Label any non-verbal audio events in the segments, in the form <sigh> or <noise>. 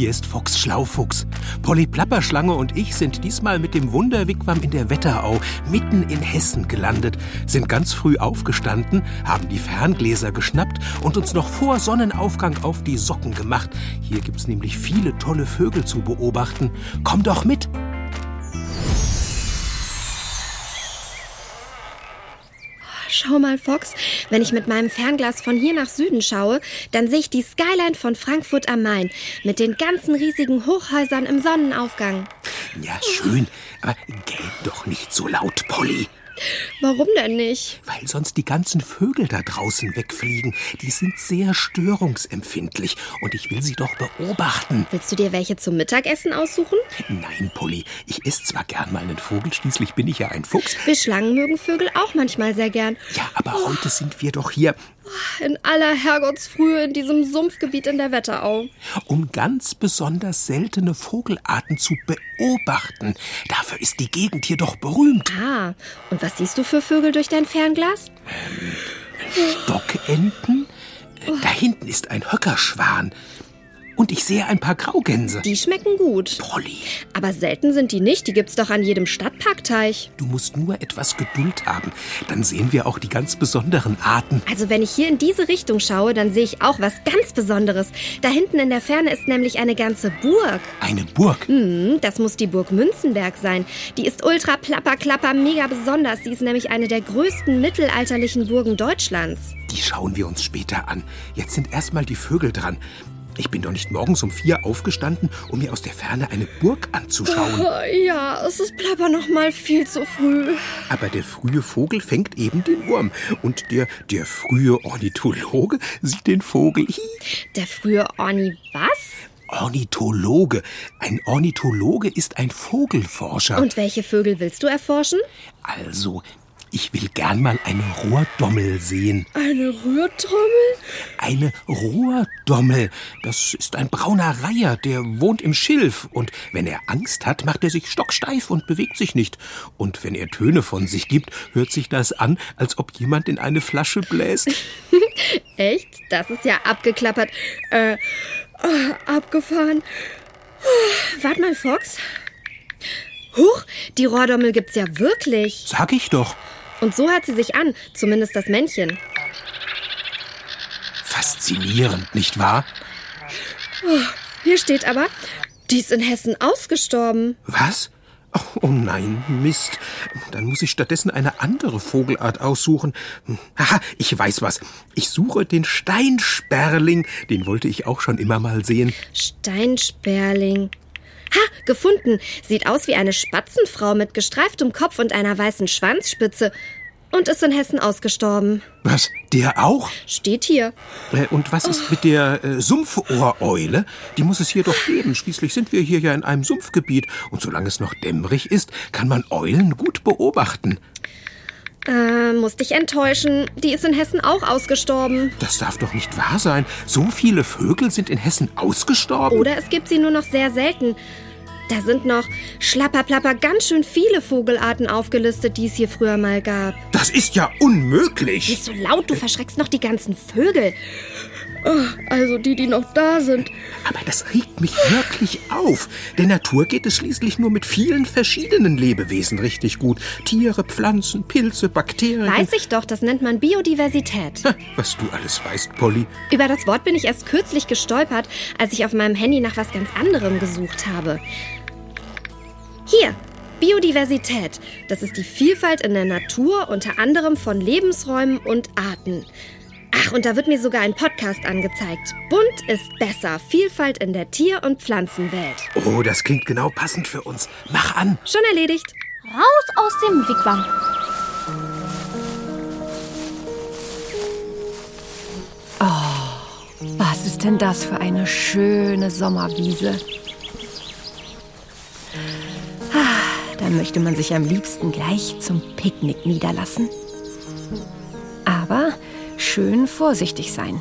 Hier ist Fox Schlaufuchs. Polly Plapperschlange und ich sind diesmal mit dem Wunderwigwam in der Wetterau mitten in Hessen gelandet, sind ganz früh aufgestanden, haben die Ferngläser geschnappt und uns noch vor Sonnenaufgang auf die Socken gemacht. Hier gibt's nämlich viele tolle Vögel zu beobachten. Komm doch mit! Schau mal, Fox, wenn ich mit meinem Fernglas von hier nach Süden schaue, dann sehe ich die Skyline von Frankfurt am Main mit den ganzen riesigen Hochhäusern im Sonnenaufgang. Ja, schön, aber gell doch nicht so laut, Polly. Warum denn nicht? Weil sonst die ganzen Vögel da draußen wegfliegen. Die sind sehr störungsempfindlich und ich will sie doch beobachten. Willst du dir welche zum Mittagessen aussuchen? Nein, Polly, ich esse zwar gern mal einen Vogel, schließlich bin ich ja ein Fuchs. Wir Schlangen mögen Vögel auch manchmal sehr gern. Ja, aber heute sind wir doch hier, In aller Herrgottsfrühe in diesem Sumpfgebiet in der Wetterau. um ganz besonders seltene Vogelarten zu beobachten. Dafür ist die Gegend hier doch berühmt. Ah, und was siehst du für Vögel durch dein Fernglas? Stockenten? Äh, Da hinten ist ein Höckerschwan. Und ich sehe ein paar Graugänse. Die schmecken gut. Polly, Aber selten sind die nicht. Die gibt's doch an jedem Stadtparkteich. du musst nur etwas Geduld haben. Dann sehen wir auch die ganz besonderen Arten. Also wenn ich hier in diese Richtung schaue, dann sehe ich auch was ganz Besonderes. Da hinten in der Ferne ist nämlich eine ganze Burg. Eine Burg. Hm, das muss die Burg Münzenberg sein. Die ist ultra plapper klapper mega besonders. Sie ist nämlich eine der größten mittelalterlichen Burgen Deutschlands. Die schauen wir uns später an. Jetzt sind erstmal die Vögel dran. Ich bin doch nicht morgens um vier aufgestanden, um mir aus der Ferne eine Burg anzuschauen. Ja, es ist plapper noch mal viel zu früh. Aber der frühe Vogel fängt eben den Wurm. Und der, der frühe Ornithologe sieht den Vogel. Der frühe Orni was? Ornithologe. Ein Ornithologe ist ein Vogelforscher. Und welche Vögel willst du erforschen? also, ich will gern mal eine Rohrdommel sehen. Eine Rührtrommel? Eine Rohrdommel. Das ist ein brauner Reiher, der wohnt im Schilf. Und wenn er Angst hat, macht er sich stocksteif und bewegt sich nicht. Und wenn er Töne von sich gibt, hört sich das an, als ob jemand in eine Flasche bläst. <laughs> Echt? Das ist ja abgeklappert. Äh, oh, abgefahren. Oh, Wart mal, Fox. Huch, die Rohrdommel gibt's ja wirklich. Sag ich doch. Und so hat sie sich an, zumindest das Männchen. Faszinierend, nicht wahr? Hier steht aber, die ist in Hessen ausgestorben. Was? Oh, oh nein, Mist. Dann muss ich stattdessen eine andere Vogelart aussuchen. Haha, ich weiß was. Ich suche den Steinsperling. Den wollte ich auch schon immer mal sehen. Steinsperling. Ha, gefunden. Sieht aus wie eine Spatzenfrau mit gestreiftem Kopf und einer weißen Schwanzspitze. Und ist in Hessen ausgestorben. Was? Der auch? Steht hier. Äh, Und was ist mit der äh, Sumpfohreule? Die muss es hier doch geben. Schließlich sind wir hier ja in einem Sumpfgebiet. Und solange es noch dämmerig ist, kann man Eulen gut beobachten. Äh, muss dich enttäuschen. Die ist in Hessen auch ausgestorben. Das darf doch nicht wahr sein. So viele Vögel sind in Hessen ausgestorben. Oder es gibt sie nur noch sehr selten. Da sind noch schlapperplapper ganz schön viele Vogelarten aufgelistet, die es hier früher mal gab. Das ist ja unmöglich. Nicht so laut, du verschreckst noch die ganzen Vögel. Oh, also die, die noch da sind. Aber das regt mich wirklich auf. Der Natur geht es schließlich nur mit vielen verschiedenen Lebewesen richtig gut. Tiere, Pflanzen, Pilze, Bakterien. Weiß ich doch, das nennt man Biodiversität. Ha, Was du alles weißt, Polly. Über das Wort bin ich erst kürzlich gestolpert, als ich auf meinem Handy nach was ganz anderem gesucht habe. Hier, Biodiversität. Das ist die Vielfalt in der Natur, unter anderem von Lebensräumen und Arten. Ach, und da wird mir sogar ein Podcast angezeigt. Bunt ist besser. Vielfalt in der Tier- und Pflanzenwelt. Oh, das klingt genau passend für uns. Mach an. Schon erledigt. Raus aus dem Wigwam. Was ist denn das für eine schöne Sommerwiese? Ah, Da möchte man sich am liebsten gleich zum Picknick niederlassen. Aber schön vorsichtig sein.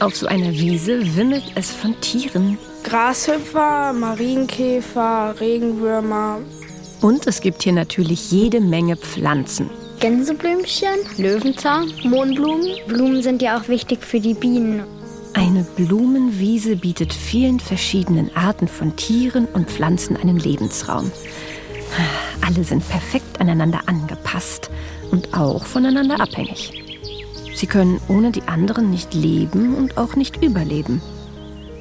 Auf so einer Wiese wimmelt es von Tieren. Grashüpfer, Marienkäfer, Regenwürmer. Und es gibt hier natürlich jede Menge Pflanzen. Gänseblümchen, Löwenzahn, Mohnblumen. Blumen sind ja auch wichtig für die Bienen. Eine Blumenwiese bietet vielen verschiedenen Arten von Tieren und Pflanzen einen Lebensraum. Alle sind perfekt aneinander angepasst und auch voneinander abhängig. Sie können ohne die anderen nicht leben und auch nicht überleben.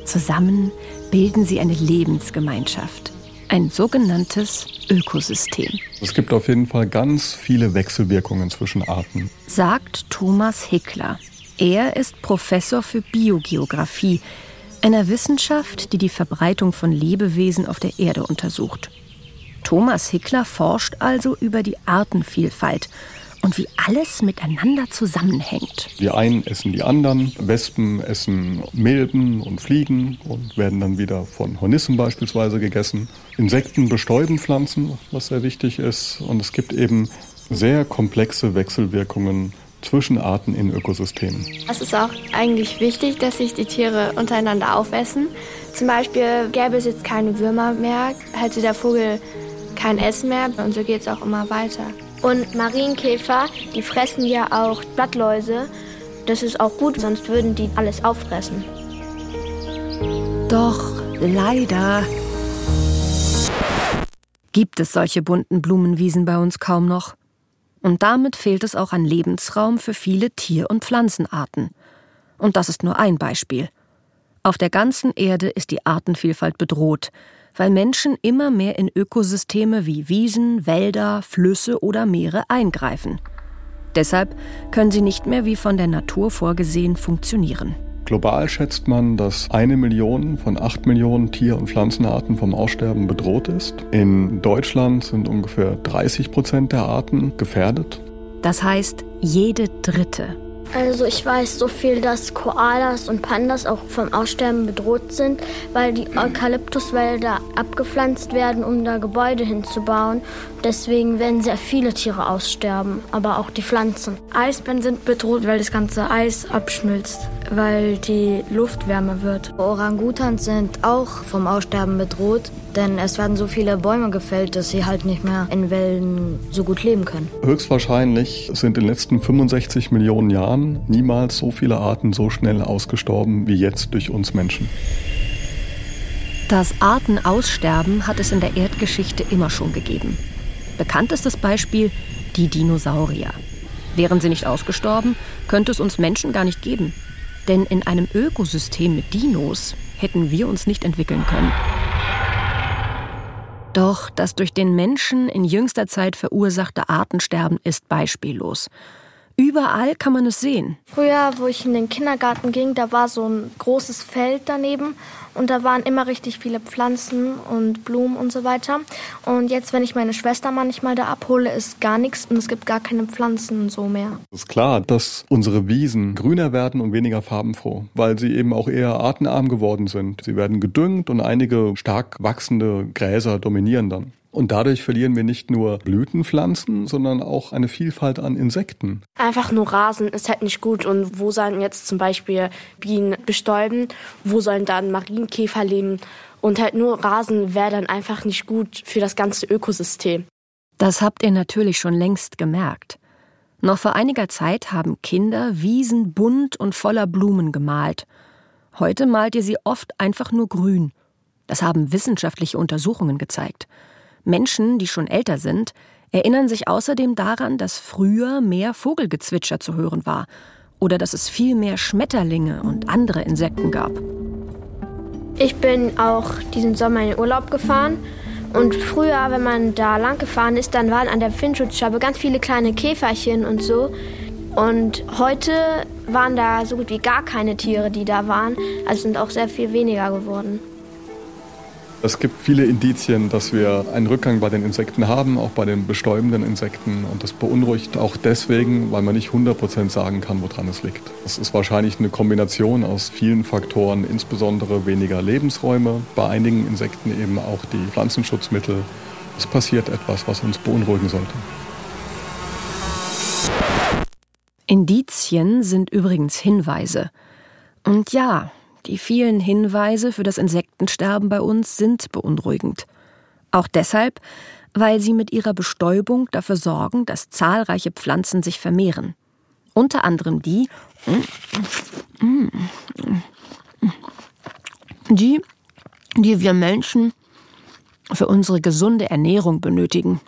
Zusammen bilden sie eine Lebensgemeinschaft, ein sogenanntes Ökosystem. Es gibt auf jeden Fall ganz viele Wechselwirkungen zwischen Arten, sagt Thomas Hickler. Er ist Professor für Biogeographie, einer Wissenschaft, die die Verbreitung von Lebewesen auf der Erde untersucht. Thomas Hickler forscht also über die Artenvielfalt und wie alles miteinander zusammenhängt. Die einen essen die anderen, Wespen essen Milben und Fliegen und werden dann wieder von Hornissen beispielsweise gegessen. Insekten bestäuben Pflanzen, was sehr wichtig ist. Und es gibt eben sehr komplexe Wechselwirkungen zwischen Arten in Ökosystemen. Es ist auch eigentlich wichtig, dass sich die Tiere untereinander aufessen. Zum Beispiel gäbe es jetzt keine Würmer mehr, hätte der Vogel kein Essen mehr und so geht es auch immer weiter. Und Marienkäfer, die fressen ja auch Blattläuse. Das ist auch gut, sonst würden die alles auffressen. Doch leider gibt es solche bunten Blumenwiesen bei uns kaum noch. Und damit fehlt es auch an Lebensraum für viele Tier- und Pflanzenarten. Und das ist nur ein Beispiel. Auf der ganzen Erde ist die Artenvielfalt bedroht, weil Menschen immer mehr in Ökosysteme wie Wiesen, Wälder, Flüsse oder Meere eingreifen. Deshalb können sie nicht mehr wie von der Natur vorgesehen funktionieren. Global schätzt man, dass eine Million von acht Millionen Tier- und Pflanzenarten vom Aussterben bedroht ist. In Deutschland sind ungefähr 30 Prozent der Arten gefährdet. Das heißt, jede dritte also ich weiß so viel, dass Koalas und Pandas auch vom Aussterben bedroht sind, weil die Eukalyptuswälder abgepflanzt werden, um da Gebäude hinzubauen. Deswegen werden sehr viele Tiere aussterben, aber auch die Pflanzen. Eisbären sind bedroht, weil das ganze Eis abschmilzt, weil die Luft wärmer wird. Orangutans sind auch vom Aussterben bedroht, denn es werden so viele Bäume gefällt, dass sie halt nicht mehr in Wälden so gut leben können. Höchstwahrscheinlich sind in den letzten 65 Millionen Jahren niemals so viele Arten so schnell ausgestorben wie jetzt durch uns Menschen. Das Artenaussterben hat es in der Erdgeschichte immer schon gegeben. Bekannt ist das Beispiel die Dinosaurier. Wären sie nicht ausgestorben, könnte es uns Menschen gar nicht geben. Denn in einem Ökosystem mit Dinos hätten wir uns nicht entwickeln können. Doch das durch den Menschen in jüngster Zeit verursachte Artensterben ist beispiellos. Überall kann man es sehen. Früher, wo ich in den Kindergarten ging, da war so ein großes Feld daneben und da waren immer richtig viele Pflanzen und Blumen und so weiter. Und jetzt, wenn ich meine Schwester manchmal da abhole, ist gar nichts und es gibt gar keine Pflanzen so mehr. Es ist klar, dass unsere Wiesen grüner werden und weniger farbenfroh, weil sie eben auch eher artenarm geworden sind. Sie werden gedüngt und einige stark wachsende Gräser dominieren dann. Und dadurch verlieren wir nicht nur Blütenpflanzen, sondern auch eine Vielfalt an Insekten. Einfach nur Rasen ist halt nicht gut. Und wo sollen jetzt zum Beispiel Bienen bestäuben? Wo sollen dann Marienkäfer leben? Und halt nur Rasen wäre dann einfach nicht gut für das ganze Ökosystem. Das habt ihr natürlich schon längst gemerkt. Noch vor einiger Zeit haben Kinder Wiesen bunt und voller Blumen gemalt. Heute malt ihr sie oft einfach nur grün. Das haben wissenschaftliche Untersuchungen gezeigt. Menschen, die schon älter sind, erinnern sich außerdem daran, dass früher mehr Vogelgezwitscher zu hören war oder dass es viel mehr Schmetterlinge und andere Insekten gab. Ich bin auch diesen Sommer in Urlaub gefahren und früher, wenn man da lang gefahren ist, dann waren an der Finnschutzscheibe ganz viele kleine Käferchen und so. Und heute waren da so gut wie gar keine Tiere, die da waren. Also sind auch sehr viel weniger geworden. Es gibt viele Indizien, dass wir einen Rückgang bei den Insekten haben, auch bei den bestäubenden Insekten. Und das beunruhigt auch deswegen, weil man nicht 100% sagen kann, woran es liegt. Es ist wahrscheinlich eine Kombination aus vielen Faktoren, insbesondere weniger Lebensräume, bei einigen Insekten eben auch die Pflanzenschutzmittel. Es passiert etwas, was uns beunruhigen sollte. Indizien sind übrigens Hinweise. Und ja, die vielen Hinweise für das Insektensterben bei uns sind beunruhigend. Auch deshalb, weil sie mit ihrer Bestäubung dafür sorgen, dass zahlreiche Pflanzen sich vermehren. Unter anderem die, die, die wir Menschen für unsere gesunde Ernährung benötigen.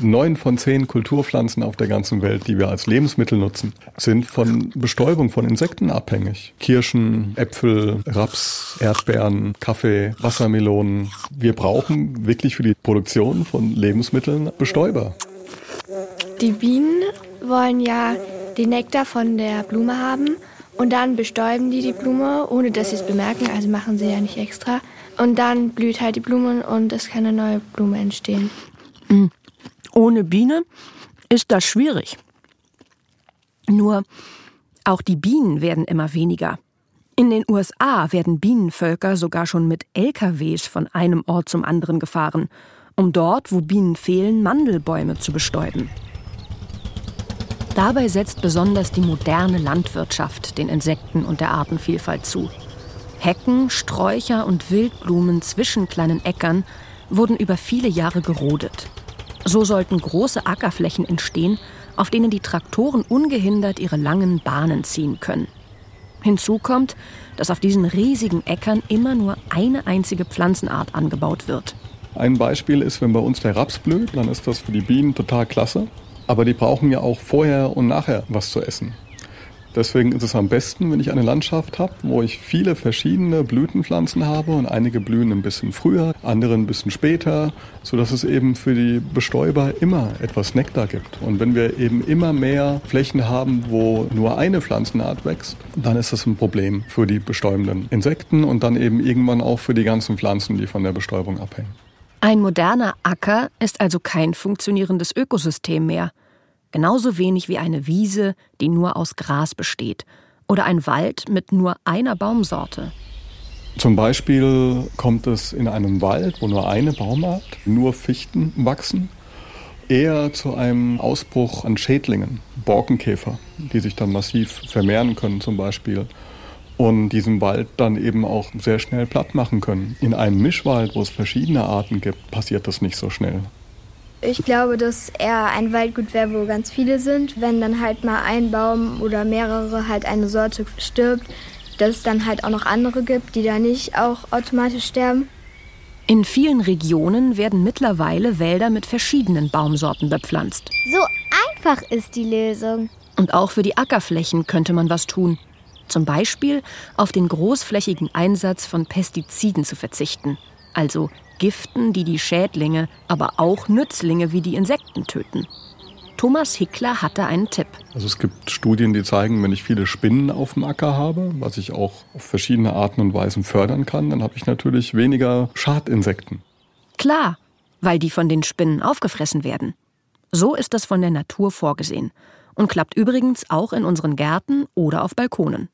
Neun von zehn Kulturpflanzen auf der ganzen Welt, die wir als Lebensmittel nutzen, sind von Bestäubung von Insekten abhängig. Kirschen, Äpfel, Raps, Erdbeeren, Kaffee, Wassermelonen. Wir brauchen wirklich für die Produktion von Lebensmitteln Bestäuber. Die Bienen wollen ja den Nektar von der Blume haben und dann bestäuben die die Blume, ohne dass sie es bemerken, also machen sie ja nicht extra. Und dann blüht halt die Blume und es kann eine neue Blume entstehen. Mhm. Ohne Biene ist das schwierig. Nur auch die Bienen werden immer weniger. In den USA werden Bienenvölker sogar schon mit LKWs von einem Ort zum anderen gefahren, um dort, wo Bienen fehlen, Mandelbäume zu bestäuben. Dabei setzt besonders die moderne Landwirtschaft den Insekten und der Artenvielfalt zu. Hecken, Sträucher und Wildblumen zwischen kleinen Äckern wurden über viele Jahre gerodet. So sollten große Ackerflächen entstehen, auf denen die Traktoren ungehindert ihre langen Bahnen ziehen können. Hinzu kommt, dass auf diesen riesigen Äckern immer nur eine einzige Pflanzenart angebaut wird. Ein Beispiel ist, wenn bei uns der Raps blüht, dann ist das für die Bienen total klasse. Aber die brauchen ja auch vorher und nachher was zu essen. Deswegen ist es am besten, wenn ich eine Landschaft habe, wo ich viele verschiedene Blütenpflanzen habe und einige blühen ein bisschen früher, andere ein bisschen später, sodass es eben für die Bestäuber immer etwas Nektar gibt. Und wenn wir eben immer mehr Flächen haben, wo nur eine Pflanzenart wächst, dann ist das ein Problem für die bestäubenden Insekten und dann eben irgendwann auch für die ganzen Pflanzen, die von der Bestäubung abhängen. Ein moderner Acker ist also kein funktionierendes Ökosystem mehr genauso wenig wie eine Wiese, die nur aus Gras besteht, oder ein Wald mit nur einer Baumsorte. Zum Beispiel kommt es in einem Wald, wo nur eine Baumart, nur Fichten wachsen, eher zu einem Ausbruch an Schädlingen, Borkenkäfer, die sich dann massiv vermehren können zum Beispiel und diesen Wald dann eben auch sehr schnell platt machen können. In einem Mischwald, wo es verschiedene Arten gibt, passiert das nicht so schnell. Ich glaube, dass eher ein Waldgut wäre, wo ganz viele sind. Wenn dann halt mal ein Baum oder mehrere halt eine Sorte stirbt, dass es dann halt auch noch andere gibt, die da nicht auch automatisch sterben. In vielen Regionen werden mittlerweile Wälder mit verschiedenen Baumsorten bepflanzt. So einfach ist die Lösung. Und auch für die Ackerflächen könnte man was tun. Zum Beispiel auf den großflächigen Einsatz von Pestiziden zu verzichten. Also Giften, die die Schädlinge, aber auch Nützlinge wie die Insekten töten. Thomas Hickler hatte einen Tipp. Also es gibt Studien, die zeigen, wenn ich viele Spinnen auf dem Acker habe, was ich auch auf verschiedene Arten und Weisen fördern kann, dann habe ich natürlich weniger Schadinsekten. Klar, weil die von den Spinnen aufgefressen werden. So ist das von der Natur vorgesehen und klappt übrigens auch in unseren Gärten oder auf Balkonen.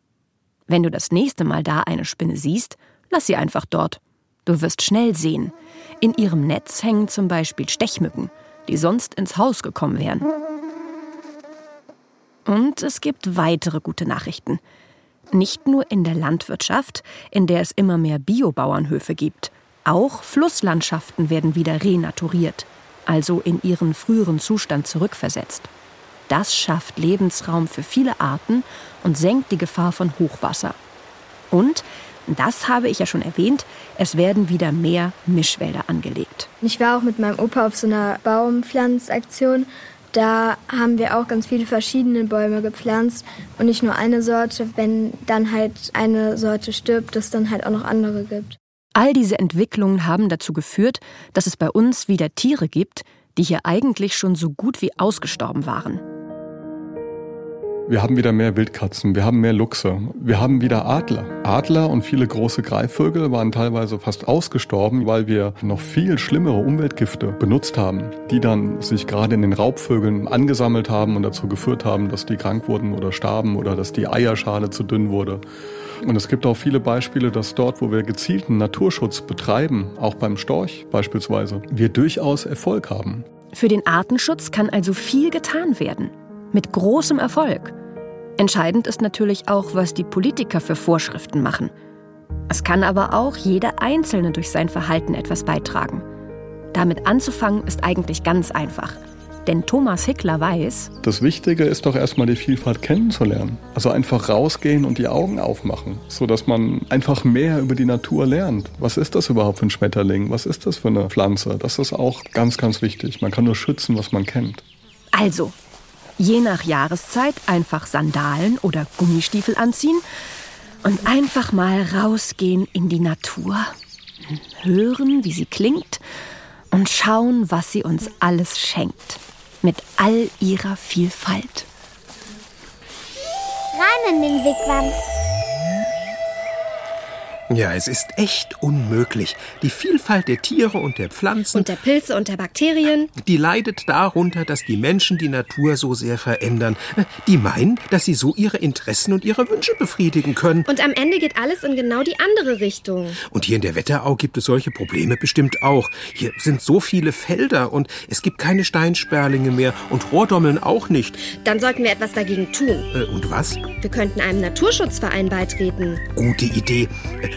Wenn du das nächste Mal da eine Spinne siehst, lass sie einfach dort. Du wirst schnell sehen. In ihrem Netz hängen zum Beispiel Stechmücken, die sonst ins Haus gekommen wären. Und es gibt weitere gute Nachrichten. Nicht nur in der Landwirtschaft, in der es immer mehr Biobauernhöfe gibt. Auch Flusslandschaften werden wieder renaturiert, also in ihren früheren Zustand zurückversetzt. Das schafft Lebensraum für viele Arten und senkt die Gefahr von Hochwasser. Und das habe ich ja schon erwähnt. Es werden wieder mehr Mischwälder angelegt. Ich war auch mit meinem Opa auf so einer Baumpflanzaktion. Da haben wir auch ganz viele verschiedene Bäume gepflanzt und nicht nur eine Sorte. Wenn dann halt eine Sorte stirbt, dass dann halt auch noch andere gibt. All diese Entwicklungen haben dazu geführt, dass es bei uns wieder Tiere gibt, die hier eigentlich schon so gut wie ausgestorben waren. Wir haben wieder mehr Wildkatzen, wir haben mehr Luchse, wir haben wieder Adler. Adler und viele große Greifvögel waren teilweise fast ausgestorben, weil wir noch viel schlimmere Umweltgifte benutzt haben, die dann sich gerade in den Raubvögeln angesammelt haben und dazu geführt haben, dass die krank wurden oder starben oder dass die Eierschale zu dünn wurde. Und es gibt auch viele Beispiele, dass dort, wo wir gezielten Naturschutz betreiben, auch beim Storch beispielsweise, wir durchaus Erfolg haben. Für den Artenschutz kann also viel getan werden. Mit großem Erfolg. Entscheidend ist natürlich auch, was die Politiker für Vorschriften machen. Es kann aber auch jeder Einzelne durch sein Verhalten etwas beitragen. Damit anzufangen ist eigentlich ganz einfach. Denn Thomas Hickler weiß, das Wichtige ist doch erstmal die Vielfalt kennenzulernen. Also einfach rausgehen und die Augen aufmachen, sodass man einfach mehr über die Natur lernt. Was ist das überhaupt für ein Schmetterling? Was ist das für eine Pflanze? Das ist auch ganz, ganz wichtig. Man kann nur schützen, was man kennt. Also, je nach Jahreszeit einfach Sandalen oder Gummistiefel anziehen und einfach mal rausgehen in die Natur. Hören, wie sie klingt und schauen, was sie uns alles schenkt mit all ihrer Vielfalt. Rein in den Wigwam. Ja, es ist echt unmöglich. Die Vielfalt der Tiere und der Pflanzen. Und der Pilze und der Bakterien. Die leidet darunter, dass die Menschen die Natur so sehr verändern. Die meinen, dass sie so ihre Interessen und ihre Wünsche befriedigen können. Und am Ende geht alles in genau die andere Richtung. Und hier in der Wetterau gibt es solche Probleme bestimmt auch. Hier sind so viele Felder und es gibt keine Steinsperlinge mehr und Rohrdommeln auch nicht. Dann sollten wir etwas dagegen tun. Äh, und was? Wir könnten einem Naturschutzverein beitreten. Gute Idee.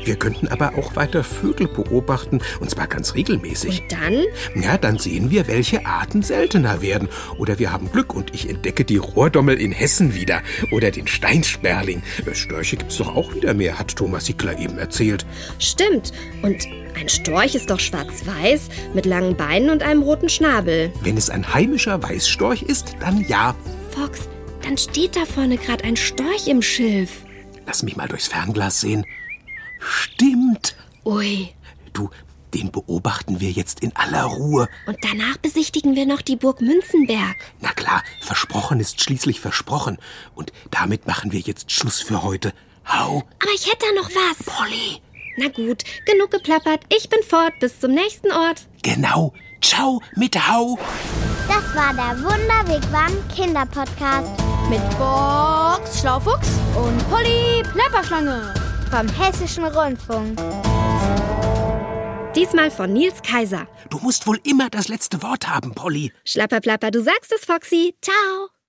Wir könnten aber auch weiter Vögel beobachten, und zwar ganz regelmäßig. Und dann? Ja, dann sehen wir, welche Arten seltener werden. Oder wir haben Glück und ich entdecke die Rohrdommel in Hessen wieder. Oder den Steinsperling. Äh, Störche gibt's doch auch wieder mehr, hat Thomas Hickler eben erzählt. Stimmt. Und ein Storch ist doch schwarz-weiß, mit langen Beinen und einem roten Schnabel. Wenn es ein heimischer Weißstorch ist, dann ja. Fox, dann steht da vorne gerade ein Storch im Schilf. Lass mich mal durchs Fernglas sehen. Stimmt. Ui. Du, den beobachten wir jetzt in aller Ruhe. Und danach besichtigen wir noch die Burg Münzenberg. Na klar, versprochen ist schließlich versprochen. Und damit machen wir jetzt Schluss für heute. Hau. Aber ich hätte da noch was. Polly. Na gut, genug geplappert. Ich bin fort. Bis zum nächsten Ort. Genau. Ciao mit Hau. Das war der Wunderwegwam Kinderpodcast Mit Box Schlaufuchs und Polly Plapperschlange. Vom Hessischen Rundfunk. Diesmal von Nils Kaiser. Du musst wohl immer das letzte Wort haben, Polly. Schlapperplapper, du sagst es, Foxy. Ciao.